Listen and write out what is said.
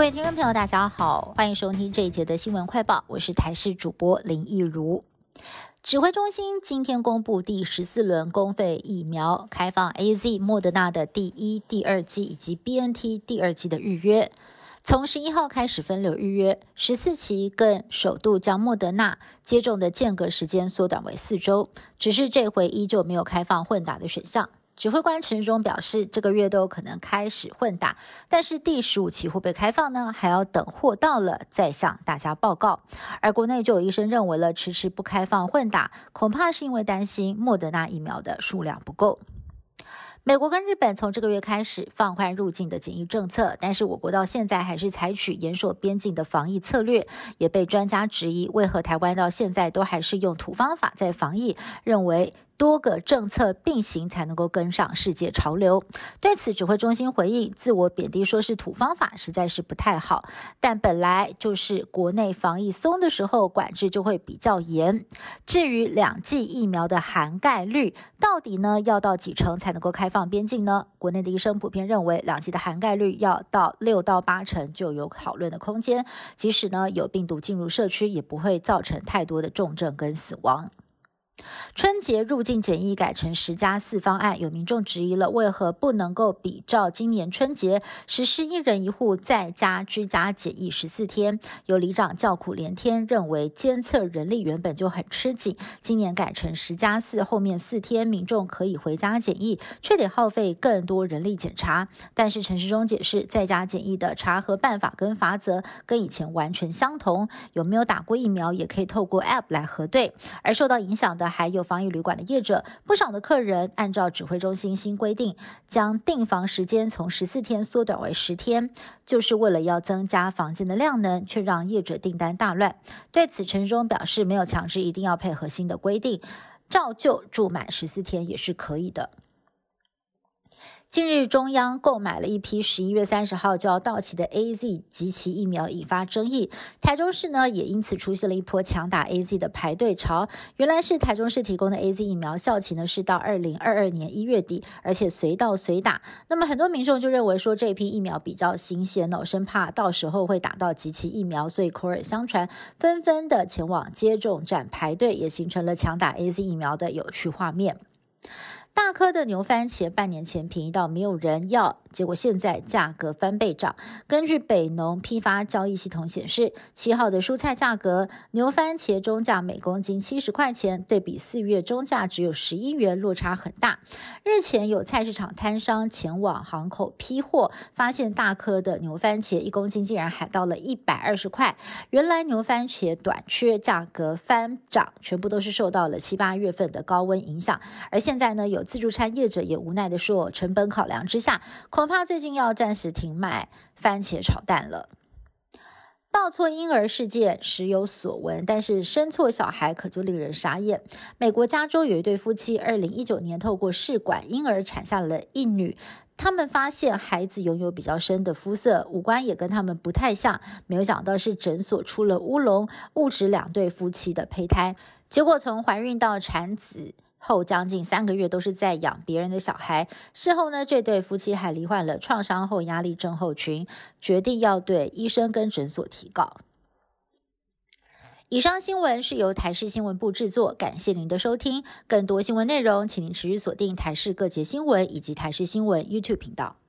各位听众朋友，大家好，欢迎收听这一节的新闻快报，我是台视主播林义如。指挥中心今天公布第十四轮公费疫苗开放，A Z、莫德纳的第一、第二季以及 B N T 第二季的预约，从十一号开始分流预约，十四期更首度将莫德纳接种的间隔时间缩短为四周，只是这回依旧没有开放混打的选项。指挥官陈时中表示，这个月都有可能开始混打，但是第十五期会不会开放呢？还要等货到了再向大家报告。而国内就有医生认为了，迟迟不开放混打，恐怕是因为担心莫德纳疫苗的数量不够。美国跟日本从这个月开始放宽入境的检疫政策，但是我国到现在还是采取严守边境的防疫策略，也被专家质疑，为何台湾到现在都还是用土方法在防疫？认为。多个政策并行才能够跟上世界潮流。对此，指挥中心回应，自我贬低说是土方法，实在是不太好。但本来就是国内防疫松的时候，管制就会比较严。至于两剂疫苗的涵盖率，到底呢要到几成才能够开放边境呢？国内的医生普遍认为，两剂的涵盖率要到六到八成就有讨论的空间。即使呢有病毒进入社区，也不会造成太多的重症跟死亡。春节入境检疫改成十加四方案，有民众质疑了，为何不能够比照今年春节实施一人一户在家居家检疫十四天？有里长叫苦连天，认为监测人力原本就很吃紧，今年改成十加四，后面四天民众可以回家检疫，却得耗费更多人力检查。但是陈时中解释，在家检疫的查核办法跟法则跟以前完全相同，有没有打过疫苗也可以透过 App 来核对，而受到影响的。还有防疫旅馆的业者，不少的客人按照指挥中心新规定，将订房时间从十四天缩短为十天，就是为了要增加房间的量能，却让业者订单大乱。对此，陈忠表示，没有强制一定要配合新的规定，照旧住满十四天也是可以的。近日，中央购买了一批十一月三十号就要到期的 A Z 及其疫苗，引发争议。台中市呢，也因此出现了一波强打 A Z 的排队潮。原来是台中市提供的 A Z 疫苗效期呢是到二零二二年一月底，而且随到随打。那么很多民众就认为说这批疫苗比较新鲜哦，生怕到时候会打到及其疫苗，所以口耳相传，纷纷的前往接种站排队，也形成了强打 A Z 疫苗的有趣画面。大颗的牛番茄半年前便宜到没有人要。结果现在价格翻倍涨。根据北农批发交易系统显示，七号的蔬菜价格，牛番茄中价每公斤七十块钱，对比四月中价只有十一元，落差很大。日前有菜市场摊商前往行口批货，发现大颗的牛番茄一公斤竟然喊到了一百二十块。原来牛番茄短缺，价格翻涨，全部都是受到了七八月份的高温影响。而现在呢，有自助餐业者也无奈的说，成本考量之下。恐怕最近要暂时停卖番茄炒蛋了。抱错婴儿事件时有所闻，但是生错小孩可就令人傻眼。美国加州有一对夫妻，二零一九年透过试管婴儿产下了一女，他们发现孩子拥有比较深的肤色，五官也跟他们不太像。没有想到是诊所出了乌龙，误植两对夫妻的胚胎，结果从怀孕到产子。后将近三个月都是在养别人的小孩。事后呢，这对夫妻还罹患了创伤后压力症候群，决定要对医生跟诊所提告。以上新闻是由台视新闻部制作，感谢您的收听。更多新闻内容，请您持续锁定台视各节新闻以及台视新闻 YouTube 频道。